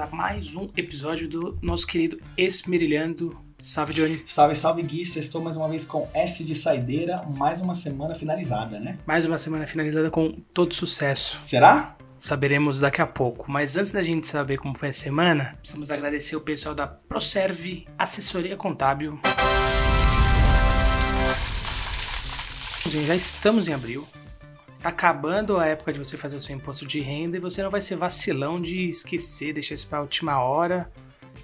a mais um episódio do nosso querido Esmerilhando. Salve, Johnny. Salve, salve, Gui. Estou mais uma vez com S de Saideira, mais uma semana finalizada, né? Mais uma semana finalizada com todo sucesso. Será? Saberemos daqui a pouco. Mas antes da gente saber como foi a semana, precisamos agradecer o pessoal da Proserve Assessoria Contábil. Gente, já estamos em abril. Tá acabando a época de você fazer o seu imposto de renda e você não vai ser vacilão de esquecer, deixar isso pra última hora.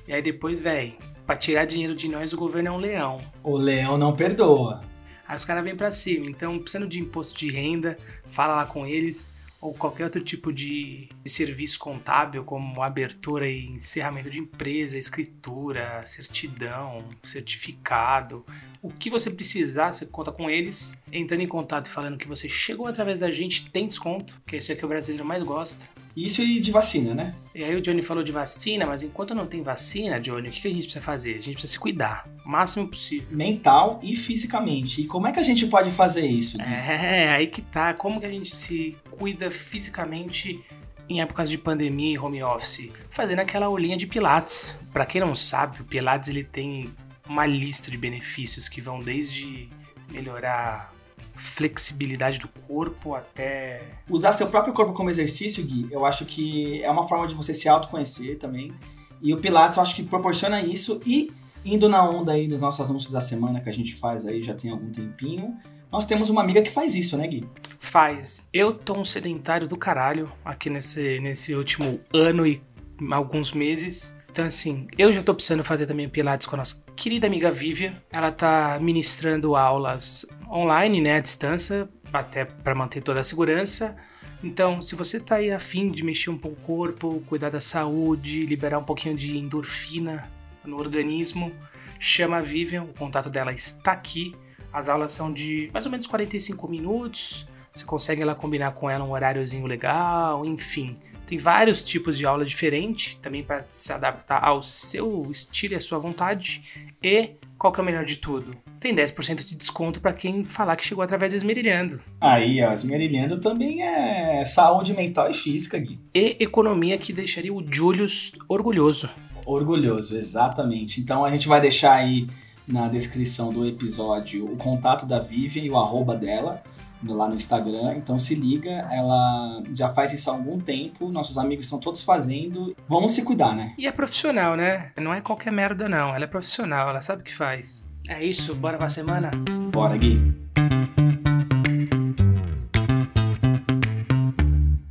E aí depois, velho, pra tirar dinheiro de nós, o governo é um leão. O leão não perdoa. Aí os caras vêm pra cima. Então, precisando de imposto de renda, fala lá com eles. Ou qualquer outro tipo de, de serviço contábil, como abertura e encerramento de empresa, escritura, certidão, certificado. O que você precisar, você conta com eles. Entrando em contato e falando que você chegou através da gente, tem desconto, que é isso é que o brasileiro mais gosta. Isso e de vacina, né? E aí o Johnny falou de vacina, mas enquanto não tem vacina, Johnny, o que a gente precisa fazer? A gente precisa se cuidar, o máximo possível. Mental e fisicamente. E como é que a gente pode fazer isso? Gui? É, aí que tá. Como que a gente se cuida fisicamente em épocas de pandemia e home office? Fazendo aquela aulinha de Pilates. Pra quem não sabe, o Pilates ele tem uma lista de benefícios que vão desde melhorar flexibilidade do corpo até Usar seu próprio corpo como exercício, Gui, eu acho que é uma forma de você se autoconhecer também. E o Pilates eu acho que proporciona isso. E indo na onda aí dos nossos anúncios da semana que a gente faz aí já tem algum tempinho, nós temos uma amiga que faz isso, né, Gui? Faz. Eu tô um sedentário do caralho aqui nesse, nesse último ano e alguns meses. Então, assim, eu já tô precisando fazer também Pilates com a nossa querida amiga Vivian. Ela tá ministrando aulas online, né, à distância, até para manter toda a segurança. Então, se você tá aí afim de mexer um pouco o corpo, cuidar da saúde, liberar um pouquinho de endorfina no organismo, chama a Vivian, o contato dela está aqui. As aulas são de mais ou menos 45 minutos. Você consegue lá combinar com ela um horáriozinho legal, enfim. Tem vários tipos de aula diferentes, também para se adaptar ao seu estilo e à sua vontade. E qual que é o melhor de tudo? Tem 10% de desconto para quem falar que chegou através do Esmerilhando. Aí, ó, esmerilhando também é saúde mental e física, Gui. E economia que deixaria o Julius orgulhoso. Orgulhoso, exatamente. Então a gente vai deixar aí na descrição do episódio o contato da Vivian e o arroba dela lá no Instagram. Então se liga, ela já faz isso há algum tempo, nossos amigos estão todos fazendo. Vamos se cuidar, né? E é profissional, né? Não é qualquer merda, não. Ela é profissional, ela sabe o que faz. É isso, bora pra semana? Bora, Gui.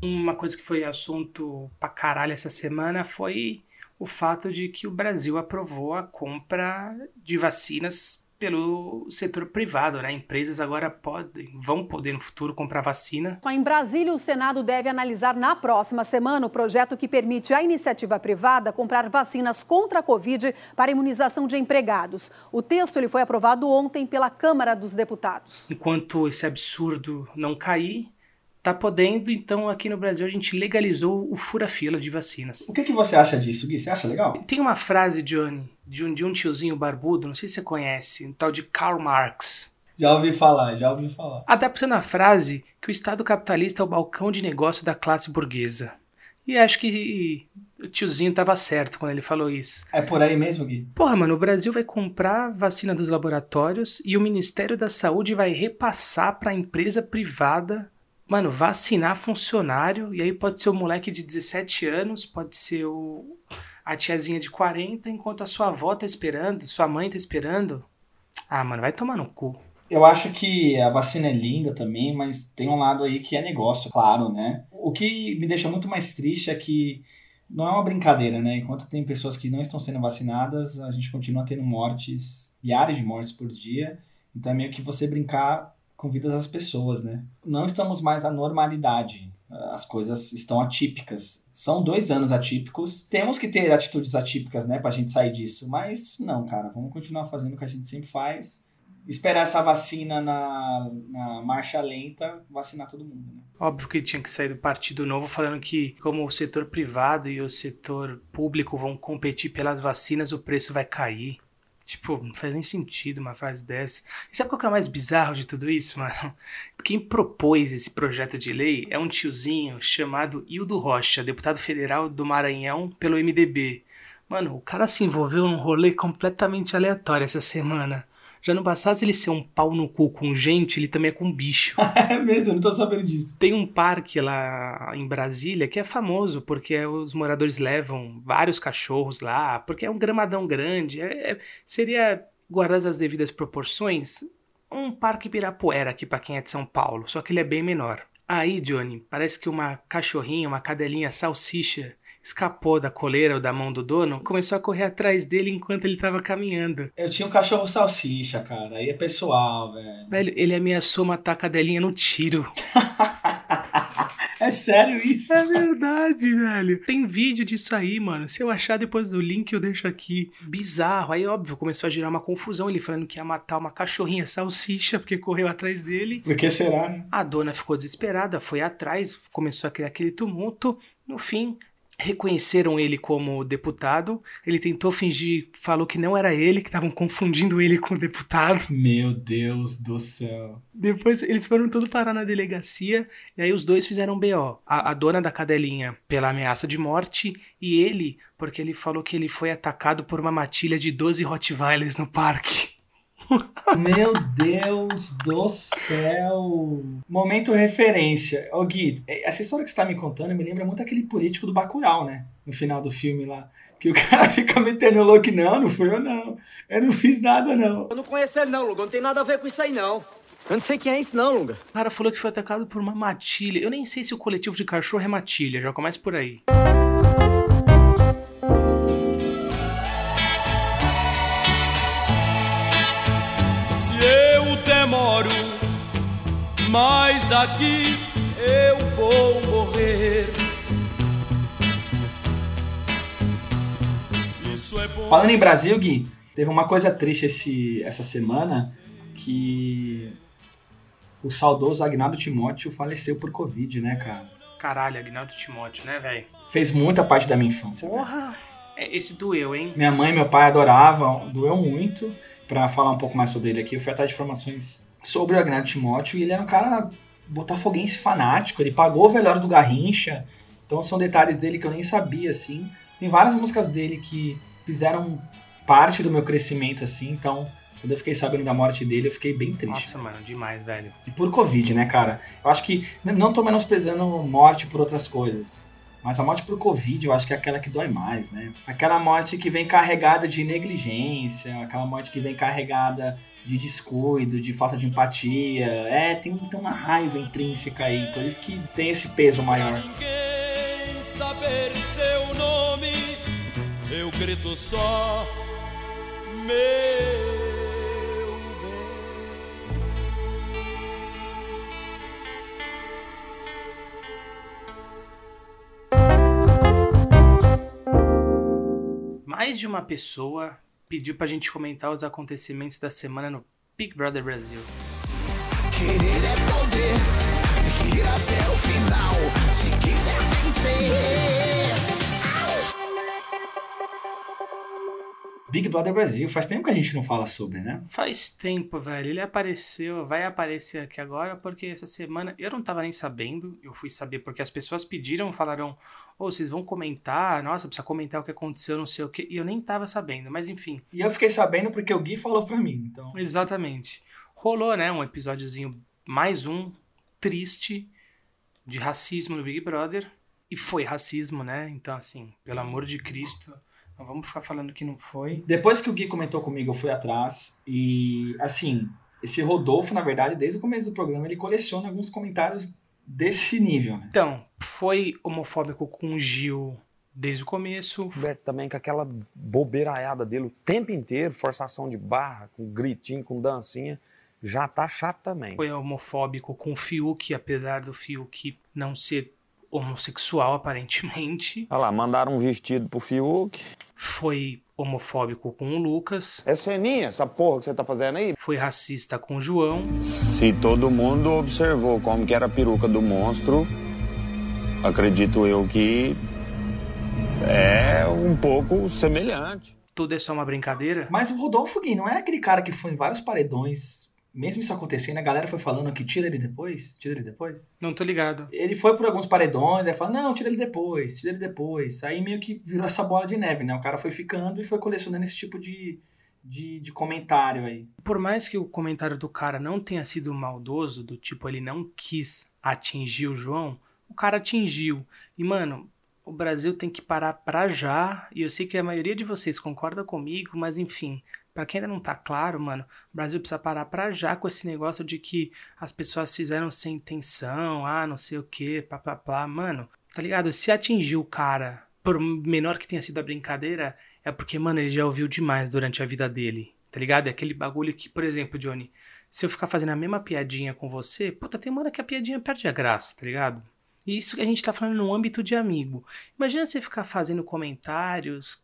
Uma coisa que foi assunto pra caralho essa semana foi o fato de que o Brasil aprovou a compra de vacinas pelo setor privado, né? Empresas agora podem, vão poder no futuro comprar vacina. Em Brasília, o Senado deve analisar na próxima semana o projeto que permite à iniciativa privada comprar vacinas contra a Covid para imunização de empregados. O texto ele foi aprovado ontem pela Câmara dos Deputados. Enquanto esse absurdo não cair, tá podendo, então aqui no Brasil a gente legalizou o fura-fila de vacinas. O que, que você acha disso, Gui? Você acha legal? Tem uma frase, Johnny, de um, de um tiozinho barbudo, não sei se você conhece, um tal de Karl Marx. Já ouvi falar, já ouvi falar. Adaptando a frase que o Estado capitalista é o balcão de negócio da classe burguesa. E acho que o tiozinho tava certo quando ele falou isso. É por aí mesmo, Gui? Porra, mano, o Brasil vai comprar vacina dos laboratórios e o Ministério da Saúde vai repassar pra empresa privada, mano, vacinar funcionário. E aí pode ser o moleque de 17 anos, pode ser o, a tiazinha de 40, enquanto a sua avó tá esperando, sua mãe tá esperando. Ah, mano, vai tomar no cu. Eu acho que a vacina é linda também, mas tem um lado aí que é negócio, claro, né? O que me deixa muito mais triste é que não é uma brincadeira, né? Enquanto tem pessoas que não estão sendo vacinadas, a gente continua tendo mortes, milhares de mortes por dia. Então é meio que você brincar com vidas das pessoas, né? Não estamos mais na normalidade. As coisas estão atípicas. São dois anos atípicos. Temos que ter atitudes atípicas, né, pra gente sair disso. Mas não, cara, vamos continuar fazendo o que a gente sempre faz. Esperar essa vacina na, na marcha lenta, vacinar todo mundo, né? Óbvio que tinha que sair do Partido Novo falando que, como o setor privado e o setor público vão competir pelas vacinas, o preço vai cair. Tipo, não faz nem sentido uma frase dessa. E sabe qual que é o mais bizarro de tudo isso, mano? Quem propôs esse projeto de lei é um tiozinho chamado Hildo Rocha, deputado federal do Maranhão pelo MDB. Mano, o cara se envolveu num rolê completamente aleatório essa semana. Já não bastasse ele ser um pau no cu com gente, ele também é com bicho. é mesmo, eu não tô sabendo disso. Tem um parque lá em Brasília que é famoso porque os moradores levam vários cachorros lá, porque é um gramadão grande. É, é, seria, guardadas as devidas proporções, um parque Pirapuera aqui para quem é de São Paulo, só que ele é bem menor. Aí, Johnny, parece que uma cachorrinha, uma cadelinha salsicha escapou da coleira ou da mão do dono, começou a correr atrás dele enquanto ele estava caminhando. Eu tinha um cachorro salsicha, cara. Aí é pessoal, velho. Velho, ele ameaçou matar a cadelinha no tiro. É sério isso? É verdade, velho. Tem vídeo disso aí, mano. Se eu achar depois do link, eu deixo aqui. Bizarro. Aí, óbvio, começou a gerar uma confusão. Ele falando que ia matar uma cachorrinha salsicha porque correu atrás dele. Por que será, né? A dona ficou desesperada, foi atrás, começou a criar aquele tumulto. No fim, reconheceram ele como deputado. Ele tentou fingir, falou que não era ele, que estavam confundindo ele com o deputado. Meu Deus do céu. Depois eles foram tudo parar na delegacia e aí os dois fizeram BO. A, a dona da cadelinha pela ameaça de morte e ele porque ele falou que ele foi atacado por uma matilha de 12 Rottweilers no parque. Meu Deus do céu! Momento referência. Ô Gui, essa história que você tá me contando me lembra muito aquele político do Bacurau, né? No final do filme lá. Que o cara fica metendo louco, não, não fui eu não. Eu não fiz nada, não. Eu não conheço ele não, Lunga. Não tem nada a ver com isso aí, não. Eu não sei quem é isso não, Lunga. O cara falou que foi atacado por uma matilha. Eu nem sei se o coletivo de cachorro é matilha, já começa por aí. demoro, mas aqui eu vou morrer. Isso é bom. Falando em Brasil, Gui, teve uma coisa triste esse, essa semana que o saudoso Agnaldo Timóteo faleceu por Covid, né, cara? Caralho, Agnaldo Timóteo, né, velho? Fez muita parte da minha infância. Porra! É, esse doeu, hein? Minha mãe e meu pai adoravam, doeu muito para falar um pouco mais sobre ele aqui, eu fui atrás de informações sobre o Agnaldo Timóteo e ele era um cara botafoguense fanático, ele pagou o velório do Garrincha, então são detalhes dele que eu nem sabia, assim. Tem várias músicas dele que fizeram parte do meu crescimento, assim, então quando eu fiquei sabendo da morte dele, eu fiquei bem triste. Nossa, mano, demais, velho. E por Covid, né, cara? Eu acho que não tô menosprezando morte por outras coisas. Mas a morte por Covid, eu acho que é aquela que dói mais, né? Aquela morte que vem carregada de negligência, aquela morte que vem carregada de descuido, de falta de empatia. É, tem, tem uma raiva intrínseca aí, por isso que tem esse peso maior. ninguém saber seu nome, eu grito só, meu. Mais de uma pessoa pediu pra gente comentar os acontecimentos da semana no Big Brother Brasil. Querer é poder, ir até o final, se quiser Big Brother Brasil, faz tempo que a gente não fala sobre, né? Faz tempo, velho. Ele apareceu, vai aparecer aqui agora, porque essa semana eu não tava nem sabendo. Eu fui saber porque as pessoas pediram, falaram, ou oh, vocês vão comentar, nossa, precisa comentar o que aconteceu, não sei o que. E eu nem tava sabendo, mas enfim. E eu fiquei sabendo porque o Gui falou pra mim, então. Exatamente. Rolou, né, um episódiozinho, mais um, triste, de racismo no Big Brother. E foi racismo, né? Então, assim, pelo amor de Cristo. Não vamos ficar falando que não foi. Depois que o Gui comentou comigo, eu fui atrás. E, assim, esse Rodolfo, na verdade, desde o começo do programa, ele coleciona alguns comentários desse nível, né? Então, foi homofóbico com o Gil desde o começo. Roberto também com aquela bobeiraiada dele o tempo inteiro, forçação de barra, com gritinho, com dancinha, já tá chato também. Foi homofóbico com o Fiuk, apesar do Fiuk não ser homossexual, aparentemente. Olha lá, mandaram um vestido pro Fiuk. Foi homofóbico com o Lucas. É ceninha essa porra que você tá fazendo aí? Foi racista com o João. Se todo mundo observou como que era a peruca do monstro, acredito eu que é um pouco semelhante. tudo é só uma brincadeira. Mas o Rodolfo Gui não era aquele cara que foi em vários paredões. Mesmo isso acontecendo, a galera foi falando que tira ele depois, tira ele depois. Não tô ligado. Ele foi por alguns paredões, aí fala, não, tira ele depois, tira ele depois. Aí meio que virou essa bola de neve, né? O cara foi ficando e foi colecionando esse tipo de, de, de comentário aí. Por mais que o comentário do cara não tenha sido maldoso, do tipo, ele não quis atingir o João, o cara atingiu. E, mano, o Brasil tem que parar pra já. E eu sei que a maioria de vocês concorda comigo, mas enfim, Pra quem ainda não tá claro, mano, o Brasil precisa parar pra já com esse negócio de que as pessoas fizeram sem intenção, ah, não sei o que, papapá. Mano, tá ligado? Se atingiu o cara, por menor que tenha sido a brincadeira, é porque, mano, ele já ouviu demais durante a vida dele, tá ligado? É aquele bagulho que, por exemplo, Johnny, se eu ficar fazendo a mesma piadinha com você, puta, tem uma hora que a piadinha perde a graça, tá ligado? E isso que a gente tá falando no âmbito de amigo. Imagina você ficar fazendo comentários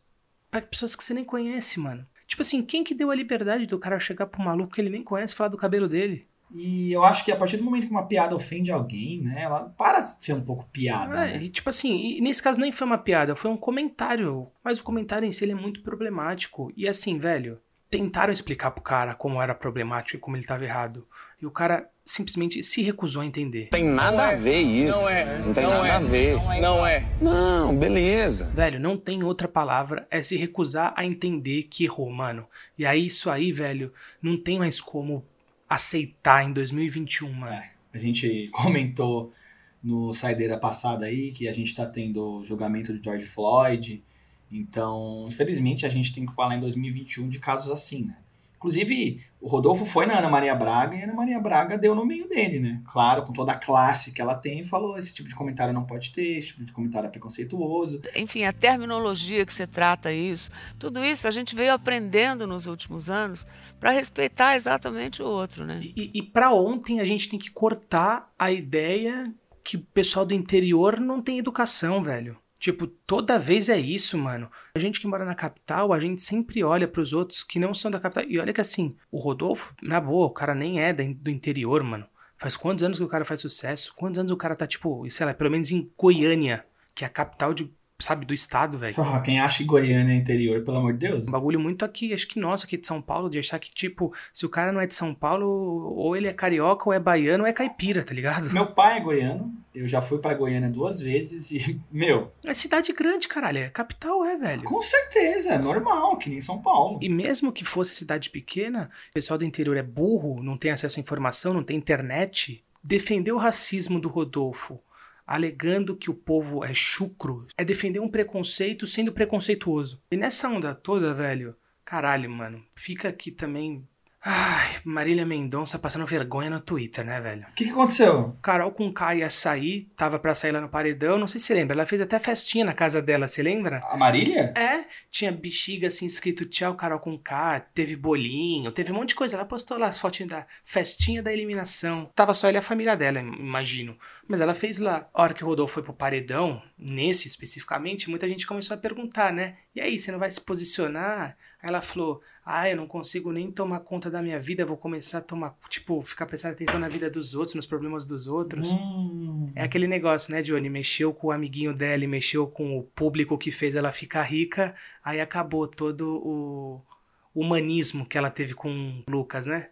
para pessoas que você nem conhece, mano. Tipo assim, quem que deu a liberdade do cara chegar pro maluco que ele nem conhece e falar do cabelo dele? E eu acho que a partir do momento que uma piada ofende alguém, né, ela para de ser um pouco piada. É, né? e tipo assim, nesse caso nem foi uma piada, foi um comentário. Mas o comentário em si é muito problemático. E assim, velho, tentaram explicar pro cara como era problemático e como ele tava errado. E o cara simplesmente se recusou a entender. Tem nada a ver isso. Não é. Não tem Não nada é. a ver. Não é. Não, beleza. Velho, não tem outra palavra, é se recusar a entender que errou, mano. E aí isso aí, velho, não tem mais como aceitar em 2021, mano. É, a gente comentou no saideira passada aí que a gente tá tendo o julgamento de George Floyd. Então, infelizmente, a gente tem que falar em 2021 de casos assim, né? Inclusive, o Rodolfo foi na Ana Maria Braga e a Ana Maria Braga deu no meio dele, né? Claro, com toda a classe que ela tem, falou: esse tipo de comentário não pode ter, esse tipo de comentário é preconceituoso. Enfim, a terminologia que você trata isso, tudo isso a gente veio aprendendo nos últimos anos para respeitar exatamente o outro, né? E, e para ontem a gente tem que cortar a ideia que o pessoal do interior não tem educação, velho. Tipo, toda vez é isso, mano. A gente que mora na capital, a gente sempre olha pros outros que não são da capital. E olha que assim, o Rodolfo, na boa, o cara nem é do interior, mano. Faz quantos anos que o cara faz sucesso? Quantos anos o cara tá, tipo, sei lá, pelo menos em Goiânia, que é a capital de, sabe, do estado, velho. Porra, quem acha que Goiânia é interior, pelo amor de Deus. Um bagulho muito aqui, acho que nosso aqui de São Paulo, de achar que, tipo, se o cara não é de São Paulo, ou ele é carioca, ou é baiano, ou é caipira, tá ligado? Meu pai é goiano, eu já fui pra Goiânia duas vezes e, meu, É cidade grande, caralho. É capital, é, velho. com certeza, é normal, que nem São Paulo. E mesmo que fosse cidade pequena, o pessoal do interior é burro, não tem acesso à informação, não tem internet. Defender o racismo do Rodolfo, alegando que o povo é chucro, é defender um preconceito sendo preconceituoso. E nessa onda toda, velho, caralho, mano, fica aqui também. Ai, Marília Mendonça passando vergonha no Twitter, né, velho? O que, que aconteceu? Carol com K ia sair, tava pra sair lá no paredão, não sei se você lembra, ela fez até festinha na casa dela, você lembra? A Marília? É, tinha bexiga assim escrito tchau Carol com K, teve bolinho, teve um monte de coisa. Ela postou lá as fotinhas da festinha da eliminação. Tava só ele e a família dela, imagino. Mas ela fez lá. A hora que o Rodolfo foi pro paredão, nesse especificamente, muita gente começou a perguntar, né? E aí, você não vai se posicionar? Aí ela falou: Ah, eu não consigo nem tomar conta da minha vida, vou começar a tomar, tipo, ficar prestando atenção na vida dos outros, nos problemas dos outros. Hum, É aquele negócio, né, Johnny? Mexeu com o amiguinho dela mexeu com o público que fez ela ficar rica, aí acabou todo o humanismo que ela teve com o Lucas, né?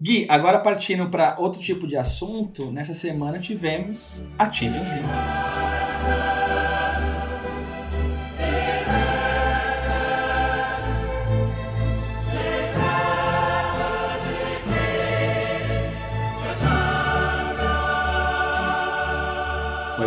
Gui, agora partindo para outro tipo de assunto, nessa semana tivemos a Champions League.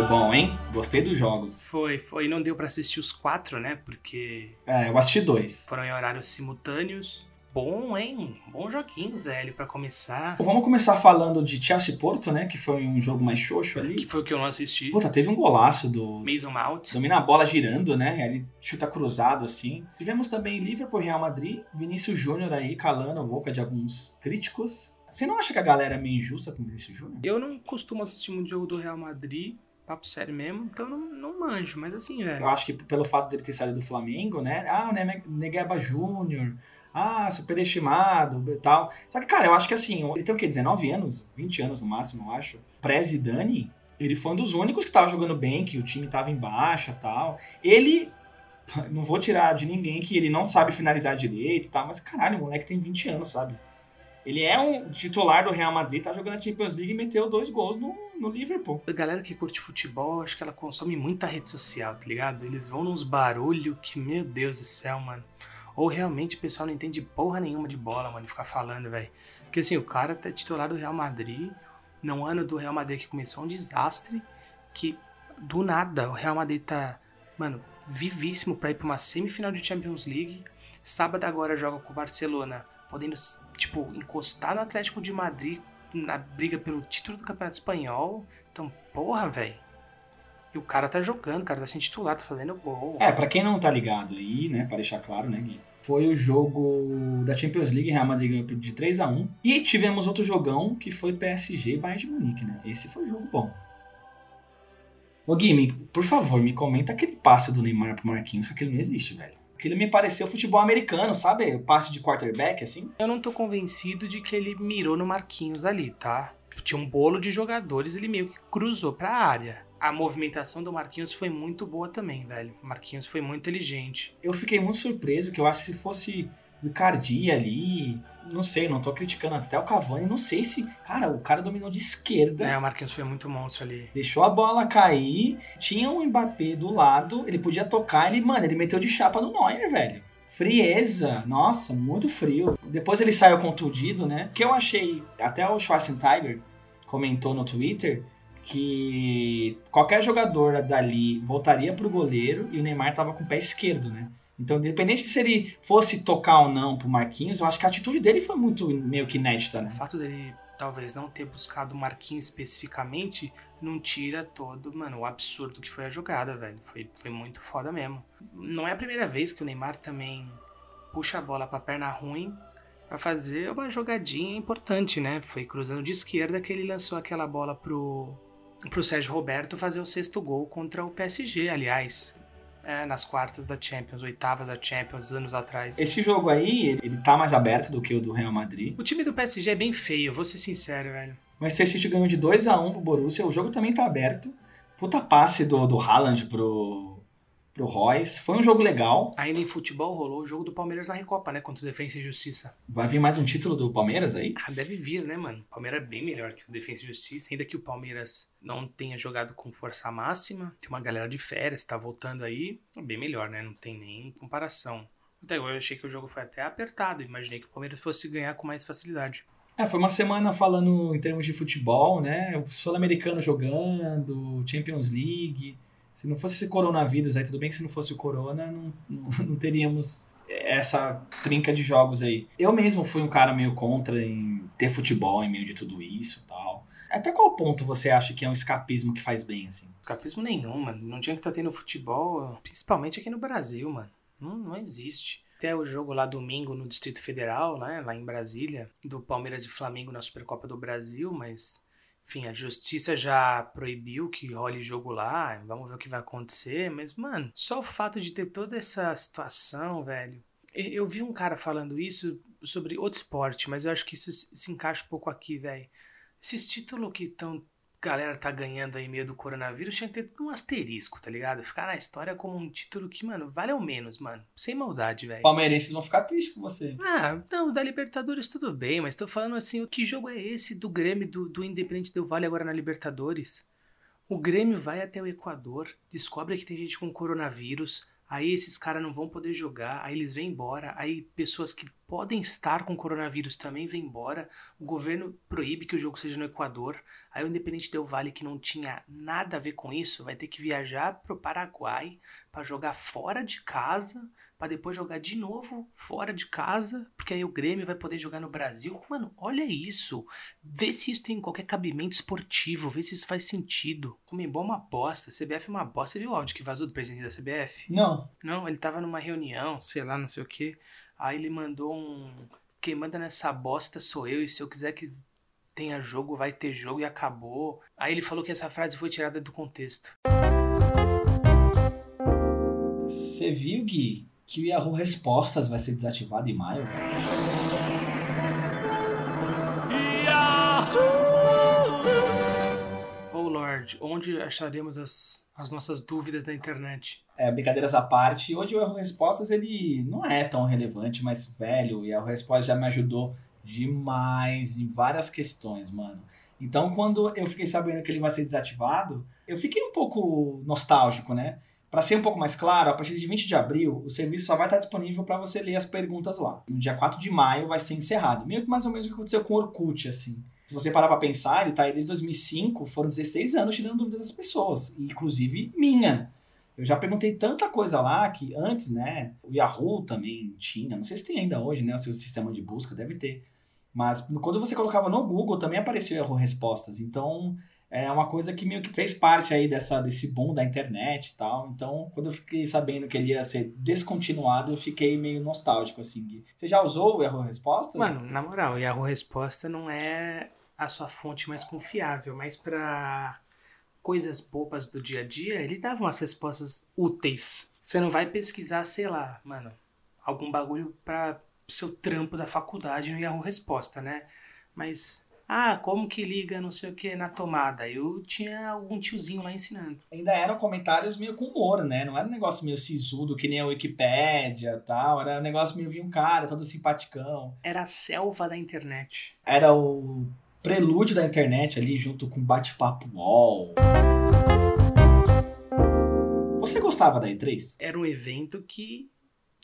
Foi bom, hein? Gostei dos jogos. Foi, foi. Não deu pra assistir os quatro, né? Porque É, eu assisti dois. foram em horários simultâneos. Bom, hein? Bons joguinhos, velho, pra começar. Vamos começar falando de Chelsea Porto, né? Que foi um jogo mais xoxo Que ali. foi o que eu não assisti. Puta, teve um golaço do. Mason Mount. Domina a bola girando, né? Ele chuta cruzado assim. Tivemos também Liverpool Real Madrid. Vinícius Júnior aí calando a boca de alguns críticos. Você não acha que a galera é meio injusta com o Vinícius Júnior? Eu não costumo assistir muito jogo do Real Madrid, papo sério mesmo, então não, não manjo, mas assim, velho. Eu acho que pelo fato dele ter saído do Flamengo, né? Ah, Ne- Negueba Júnior. Ah, superestimado e tal. Só que, cara, eu acho que assim, ele tem o quê? 19 anos? 20 anos no máximo, eu acho. Pré-Zidane, Ele foi um dos únicos que tava jogando bem, que o time tava em baixa tal. Ele. Não vou tirar de ninguém que ele não sabe finalizar direito e tal, mas caralho, o moleque tem 20 anos, sabe? Ele é um titular do Real Madrid, tá jogando a Champions League e meteu dois gols no, no Liverpool. A galera que curte futebol, acho que ela consome muita rede social, tá ligado? Eles vão nos barulhos que, meu Deus do céu, mano. Ou realmente o pessoal não entende porra nenhuma de bola, mano, ficar falando, velho. Porque assim, o cara tá titular do Real Madrid, num ano do Real Madrid que começou um desastre, que do nada o Real Madrid tá, mano, vivíssimo pra ir pra uma semifinal de Champions League. Sábado agora joga com o Barcelona, podendo, tipo, encostar no Atlético de Madrid na briga pelo título do Campeonato Espanhol. Então, porra, velho. E o cara tá jogando, o cara tá sendo titular, tá fazendo gol. É, pra quem não tá ligado aí, né, pra deixar claro, né, Gui? Foi o jogo da Champions League, Real Madrid ganhou de 3 a 1 E tivemos outro jogão que foi PSG e Bayern de Munique, né? Esse foi um jogo bom. Ô Gui, me- por favor, me comenta aquele passe do Neymar pro Marquinhos, que aquilo não existe, velho. Aquilo me pareceu futebol americano, sabe? O passe de quarterback, assim. Eu não tô convencido de que ele mirou no Marquinhos ali, tá? Tinha um bolo de jogadores, ele meio que cruzou pra área. A movimentação do Marquinhos foi muito boa também, velho. O Marquinhos foi muito inteligente. Eu fiquei muito surpreso, que eu acho que se fosse o Icardi ali, não sei, não tô criticando até o Cavani, não sei se... Cara, o cara dominou de esquerda. É, o Marquinhos foi muito monstro ali. Deixou a bola cair, tinha um Mbappé do lado, ele podia tocar, ele, mano, ele meteu de chapa no Neuer, velho. Frieza, nossa, muito frio. Depois ele saiu contundido, né? Que eu achei, até o Schwarzenegger comentou no Twitter, que qualquer jogador dali voltaria pro goleiro e o Neymar tava com o pé esquerdo, né? Então, independente se ele fosse tocar ou não pro Marquinhos, eu acho que a atitude dele foi muito meio que inédita, O né? fato dele talvez não ter buscado o Marquinhos especificamente não tira todo, mano, o absurdo que foi a jogada, velho. Foi, foi muito foda mesmo. Não é a primeira vez que o Neymar também puxa a bola pra perna ruim pra fazer uma jogadinha importante, né? Foi cruzando de esquerda que ele lançou aquela bola pro, pro Sérgio Roberto fazer o sexto gol contra o PSG, aliás. É, nas quartas da Champions, oitavas da Champions, anos atrás. Esse jogo aí, ele- ele tá mais aberto do que o do Real Madrid. O time do PSG é bem feio, vou ser sincero, velho. O Manchester City ganhou de 2 a 1 pro Borussia. O jogo também tá aberto. Puta passe do, do Haaland pro, pro Royce. Foi um jogo legal. Ainda em futebol rolou o jogo do Palmeiras na Recopa, né? Contra o Defensa e Justiça. Vai vir mais um título do Palmeiras aí? Ah, deve vir, né, mano? O Palmeiras é bem melhor que o Defensa e Justiça. Ainda que o Palmeiras não tenha jogado com força máxima. Tem uma galera de férias, tá voltando aí. É bem melhor, né? Não tem nem comparação. Até agora eu achei que o jogo foi até apertado. Imaginei que o Palmeiras fosse ganhar com mais facilidade. É, foi uma semana falando em termos de futebol, né? O Sul-Americano jogando, Champions League. Se não fosse esse coronavírus aí, tudo bem que se não fosse o corona, não, não, não teríamos essa trinca de jogos aí. Eu mesmo fui um cara meio contra em ter futebol em meio de tudo isso tal. Até qual ponto você acha que é um escapismo que faz bem, assim? Escapismo nenhum, mano. Não tinha que estar tendo futebol, principalmente aqui no Brasil, mano. Não, não existe. Até o jogo lá domingo no Distrito Federal, né, lá em Brasília, do Palmeiras e Flamengo na Supercopa do Brasil, mas enfim, a justiça já proibiu que role jogo lá, vamos ver o que vai acontecer, mas mano, só o fato de ter toda essa situação, velho. Eu vi um cara falando isso sobre outro esporte, mas eu acho que isso se encaixa um pouco aqui, velho. Esses títulos que tão galera tá ganhando aí meio do coronavírus tinha que ter um asterisco, tá ligado? Ficar na história como um título que, mano, vale ao menos, mano. Sem maldade, velho. Palmeirenses vão ficar tristes com você. Ah, não, da Libertadores tudo bem, mas tô falando assim, que jogo é esse do Grêmio, do, do Independente Del Vale agora na Libertadores? O Grêmio vai até o Equador, descobre que tem gente com coronavírus, aí esses caras não vão poder jogar, aí eles vêm embora, aí pessoas que podem estar com coronavírus também vêm embora, o governo proíbe que o jogo seja no Equador, aí o Independente Del Vale, que não tinha nada a ver com isso, vai ter que viajar pro Paraguai pra jogar fora de casa, Pra depois jogar de novo fora de casa, porque aí o Grêmio vai poder jogar no Brasil. Mano, olha isso. Vê se isso tem qualquer cabimento esportivo, vê se isso faz sentido. Comembol é uma bosta, CBF é uma bosta. Você viu o áudio que vazou do presidente da CBF? Não. Não, ele tava numa reunião, sei lá, não sei o que. Aí ele mandou um. Quem manda nessa bosta sou eu, e se eu quiser que tenha jogo, vai ter jogo e acabou. Aí ele falou que essa frase foi tirada do contexto. Você viu, Gui, que o Yahoo Respostas vai ser desativado em maio, velho? Oh Lord. Onde acharemos as, as nossas dúvidas na internet. É, brincadeiras à parte, hoje o Erro Respostas ele não é tão relevante, mas velho, e o Erro Respostas já me ajudou demais em várias questões, mano. Então, quando eu fiquei sabendo que ele vai ser desativado, eu fiquei um pouco nostálgico, né? Para ser um pouco mais claro, a partir de 20 de abril, o serviço só vai estar disponível para você ler as perguntas lá. No dia 4 de maio vai ser encerrado. Meio que mais ou menos o que aconteceu com o Orkut, assim. Se você parar para pensar, ele tá aí desde 2005, foram 16 anos tirando dúvidas das pessoas, inclusive minha. Eu já perguntei tanta coisa lá que antes, né, o Yahoo também tinha, não sei se tem ainda hoje, né, o seu sistema de busca, deve ter. Mas quando você colocava no Google, também apareceu Yahoo Respostas. Então, é uma coisa que meio que fez parte aí dessa, desse boom da internet e tal. Então, quando eu fiquei sabendo que ele ia ser descontinuado, eu fiquei meio nostálgico, assim. Você já usou o Yahoo Respostas? Mano, na moral, o Yahoo Resposta não é a sua fonte mais confiável, mas para coisas bobas do dia a dia, ele dava umas respostas úteis. Você não vai pesquisar, sei lá, mano, algum bagulho para seu trampo da faculdade no Yahoo Resposta, né? Mas ah, como que liga não sei o que na tomada? Eu tinha algum tiozinho lá ensinando. Ainda eram comentários meio com humor, né? Não era um negócio meio sisudo, que nem a Wikipédia tal. Era um negócio meio vinha um cara, todo simpaticão. Era a selva da internet. Era o prelúdio da internet ali, junto com bate-papo UOL. Você gostava da E3? Era um evento que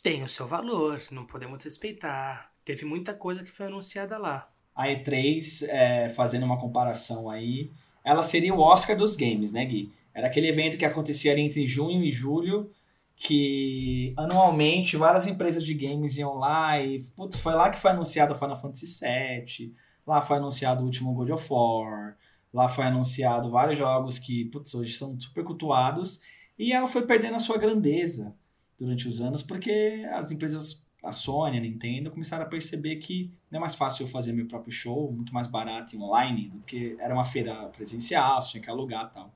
tem o seu valor, não podemos respeitar. Teve muita coisa que foi anunciada lá a E3, é, fazendo uma comparação aí, ela seria o Oscar dos games, né, Gui? Era aquele evento que acontecia ali entre junho e julho, que anualmente várias empresas de games iam lá e, putz, foi lá que foi anunciado o Final Fantasy VII, lá foi anunciado o último God of War, lá foi anunciado vários jogos que, putz, hoje são super cultuados, e ela foi perdendo a sua grandeza durante os anos, porque as empresas a Sony, a Nintendo, começaram a perceber que não é mais fácil eu fazer meu próprio show, muito mais barato e online, do que era uma feira presencial, você tinha que alugar e tal.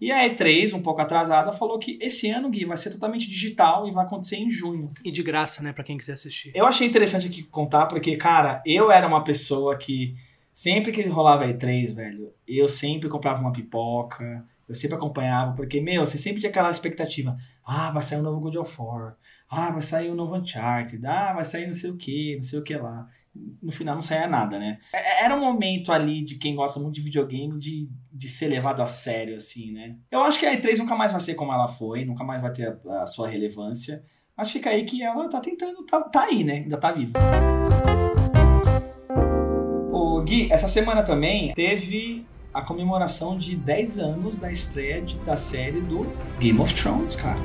E a E3, um pouco atrasada, falou que esse ano, Gui, vai ser totalmente digital e vai acontecer em junho. E de graça, né, para quem quiser assistir. Eu achei interessante aqui contar, porque, cara, eu era uma pessoa que sempre que rolava E3, velho, eu sempre comprava uma pipoca, eu sempre acompanhava, porque, meu, você sempre tinha aquela expectativa. Ah, vai sair um novo God of War ah, vai sair o um novo Uncharted, ah, vai sair não sei o que, não sei o que lá. No final não saía nada, né? É, é, era um momento ali de quem gosta muito de videogame de, de ser levado a sério, assim, né? Eu acho que a E3 nunca mais vai ser como ela foi, nunca mais vai ter a, a sua relevância. Mas fica aí que ela tá tentando, tá, tá aí, né? Ainda tá viva. O Gui, essa semana também teve a comemoração de 10 anos da estreia de, da série do Game of Thrones, cara.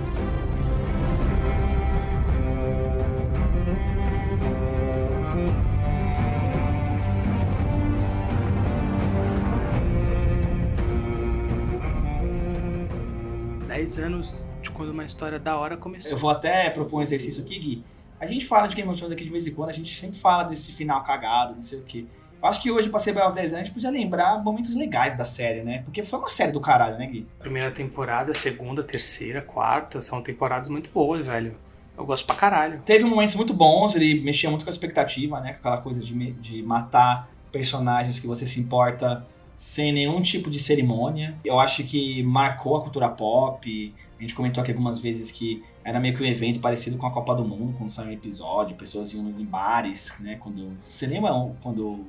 10 anos de quando uma história da hora começou. Eu vou até propor um exercício aqui, Gui. A gente fala de Game of Thrones aqui de vez em quando, a gente sempre fala desse final cagado, não sei o quê. Eu acho que hoje, pra celebrar os 10 anos, a gente podia lembrar momentos legais da série, né? Porque foi uma série do caralho, né, Gui? Primeira temporada, segunda, terceira, quarta, são temporadas muito boas, velho. Eu gosto pra caralho. Teve momentos muito bons, ele mexia muito com a expectativa, né? Com aquela coisa de, de matar personagens que você se importa sem nenhum tipo de cerimônia. Eu acho que marcou a cultura pop. A gente comentou aqui algumas vezes que era meio que um evento parecido com a Copa do Mundo, quando saiu um episódio, pessoas iam em bares, né? Quando. Você lembra quando o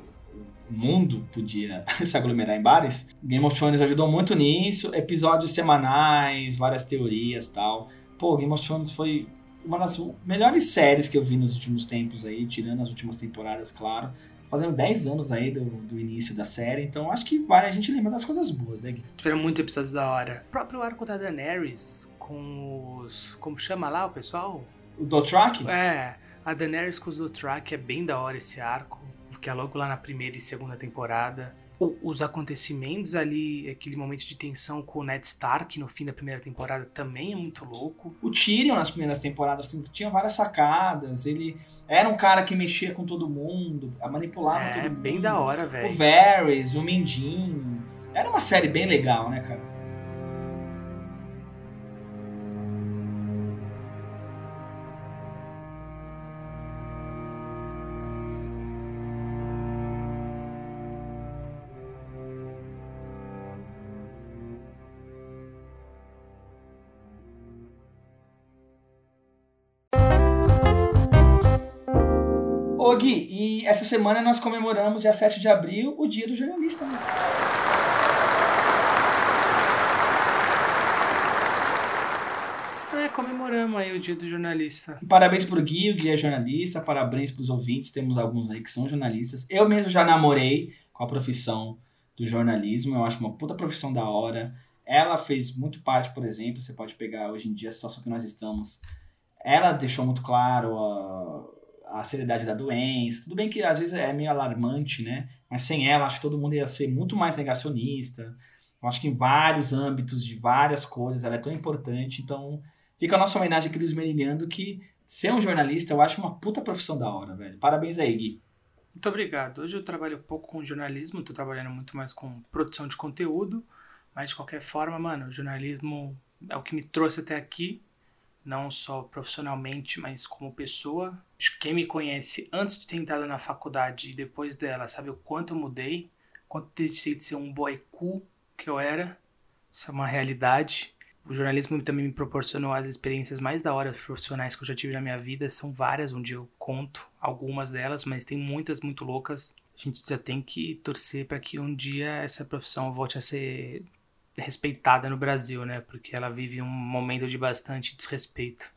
mundo podia se aglomerar em bares? Game of Thrones ajudou muito nisso. Episódios semanais, várias teorias tal. Pô, Game of Thrones foi uma das melhores séries que eu vi nos últimos tempos aí, tirando as últimas temporadas, claro fazendo 10 anos aí do, do início da série, então acho que vale a gente lembrar das coisas boas, né, Gui? Tiveram muitos episódios da hora. O próprio arco da Daenerys com os... como chama lá o pessoal? O Dothraki? É, a Daenerys com os Dothraki é bem da hora esse arco, porque é logo lá na primeira e segunda temporada. Os acontecimentos ali, aquele momento de tensão com o Ned Stark no fim da primeira temporada também é muito louco. O Tyrion nas primeiras temporadas tinha várias sacadas, ele era um cara que mexia com todo mundo, manipulava é, todo mundo. É bem da hora, velho. O Varys, o Mindinho. Era uma série bem legal, né, cara? Ô Gui, e essa semana nós comemoramos, dia 7 de abril, o dia do jornalista. Né? É, comemoramos aí o dia do jornalista. Parabéns pro Gui, o Gui é jornalista, parabéns pros ouvintes, temos alguns aí que são jornalistas. Eu mesmo já namorei com a profissão do jornalismo, eu acho uma puta profissão da hora. Ela fez muito parte, por exemplo, você pode pegar hoje em dia a situação que nós estamos. Ela deixou muito claro a, a seriedade da doença. Tudo bem que às vezes é meio alarmante, né? Mas sem ela, acho que todo mundo ia ser muito mais negacionista. Eu acho que em vários âmbitos, de várias coisas, ela é tão importante. Então, fica a nossa homenagem aqui do Esmerilhando, que ser um jornalista eu acho uma puta profissão da hora, velho. Parabéns aí, Gui. Muito obrigado. Hoje eu trabalho pouco com jornalismo, estou trabalhando muito mais com produção de conteúdo, mas de qualquer forma, mano, o jornalismo é o que me trouxe até aqui, não só profissionalmente, mas como pessoa. Quem me conhece antes de ter entrado na faculdade e depois dela sabe o quanto eu mudei, quanto deixei de ser um cool que eu era. Isso é uma realidade. O jornalismo também me proporcionou as experiências mais da hora profissionais que eu já tive na minha vida. São várias, dia eu conto algumas delas, mas tem muitas muito loucas. A gente já tem que torcer para que um dia essa profissão volte a ser respeitada no Brasil, né? Porque ela vive um momento de bastante desrespeito.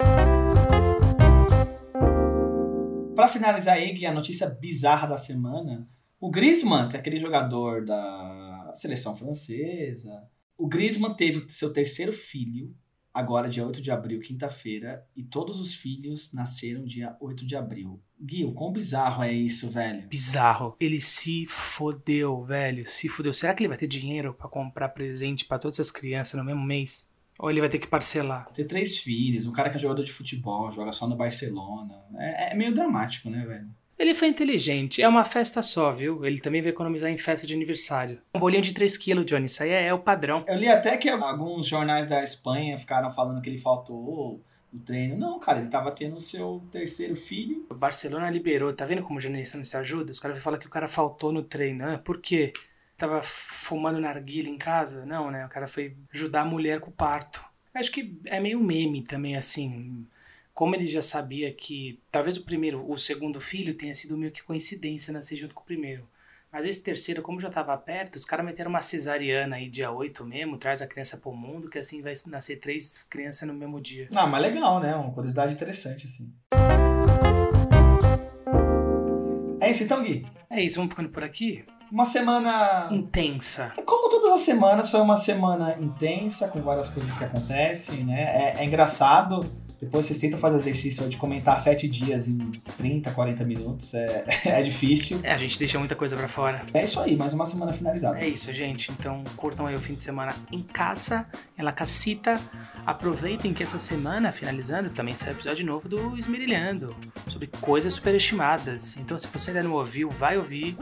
Para finalizar aí, a notícia bizarra da semana, o Griezmann, que é aquele jogador da seleção francesa, o Griezmann teve seu terceiro filho, agora dia 8 de abril, quinta-feira, e todos os filhos nasceram dia 8 de abril. Gui, o quão bizarro é isso, velho? Bizarro. Ele se fodeu, velho. Se fodeu. Será que ele vai ter dinheiro para comprar presente para todas as crianças no mesmo mês? Ou ele vai ter que parcelar? Ter três filhos, um cara que é jogador de futebol, joga só no Barcelona. É, é meio dramático, né, velho? Ele foi inteligente. É uma festa só, viu? Ele também vai economizar em festa de aniversário. Um bolinho de 3 kg, Johnny. Isso aí é, é, o padrão. Eu li até que alguns jornais da Espanha ficaram falando que ele faltou no treino. Não, cara, ele tava tendo o seu terceiro filho. O Barcelona liberou. Tá vendo como o jornalista não se ajuda? Os caras falam que o cara faltou no treino. Ah, por quê? Tava fumando narguilha em casa? Não, né? O cara foi ajudar a mulher com o parto. Acho que é meio meme também, assim como ele já sabia que talvez o primeiro, o segundo filho tenha sido meio que coincidência nascer junto com o primeiro. Mas esse terceiro, como já estava perto, os caras meteram uma cesariana aí dia 8 mesmo, traz a criança pro mundo, que assim vai nascer três crianças no mesmo dia. Ah, mas legal, né? Uma curiosidade interessante, assim. É isso então, Gui? É isso, vamos ficando por aqui? Uma semana intensa. Como todas as semanas, foi uma semana intensa, com várias coisas que acontecem, né? É, é engraçado depois vocês tentam fazer o exercício de comentar sete dias em 30, 40 minutos. É, é difícil. É, a gente deixa muita coisa para fora. É isso aí, mais uma semana finalizada. É isso, gente. Então curtam aí o fim de semana em casa, em La Casita. Aproveitem que essa semana, finalizando, também sai episódio novo do Esmerilhando, sobre coisas superestimadas. Então se você ainda não ouviu, vai ouvir.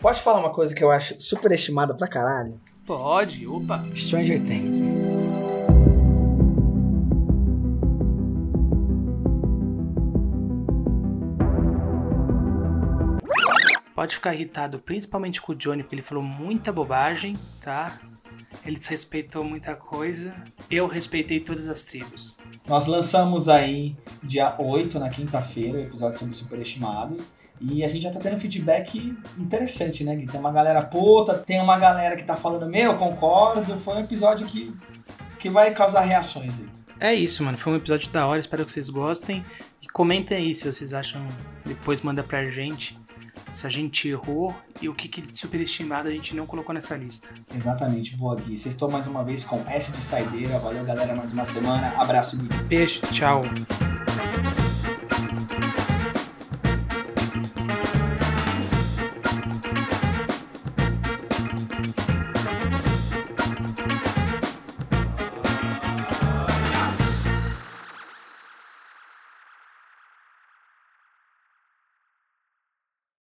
Posso falar uma coisa que eu acho superestimada pra caralho? Pode, opa. Stranger Things. Pode ficar irritado, principalmente com o Johnny, porque ele falou muita bobagem, tá? Ele desrespeitou muita coisa. Eu respeitei todas as tribos. Nós lançamos aí dia 8, na quinta-feira, o episódio sobre superestimados. E a gente já tá tendo feedback interessante, né, Gui? Tem uma galera puta, tem uma galera que tá falando, meu, concordo. Foi um episódio que, que vai causar reações aí. É isso, mano. Foi um episódio da hora. Espero que vocês gostem. E comentem aí se vocês acham. Depois manda pra gente se a gente errou e o que, que de superestimado a gente não colocou nessa lista. Exatamente, boa Gui. Vocês estão mais uma vez com S de Saideira. Valeu, galera, mais uma semana. Abraço, Gui. Beijo, tchau.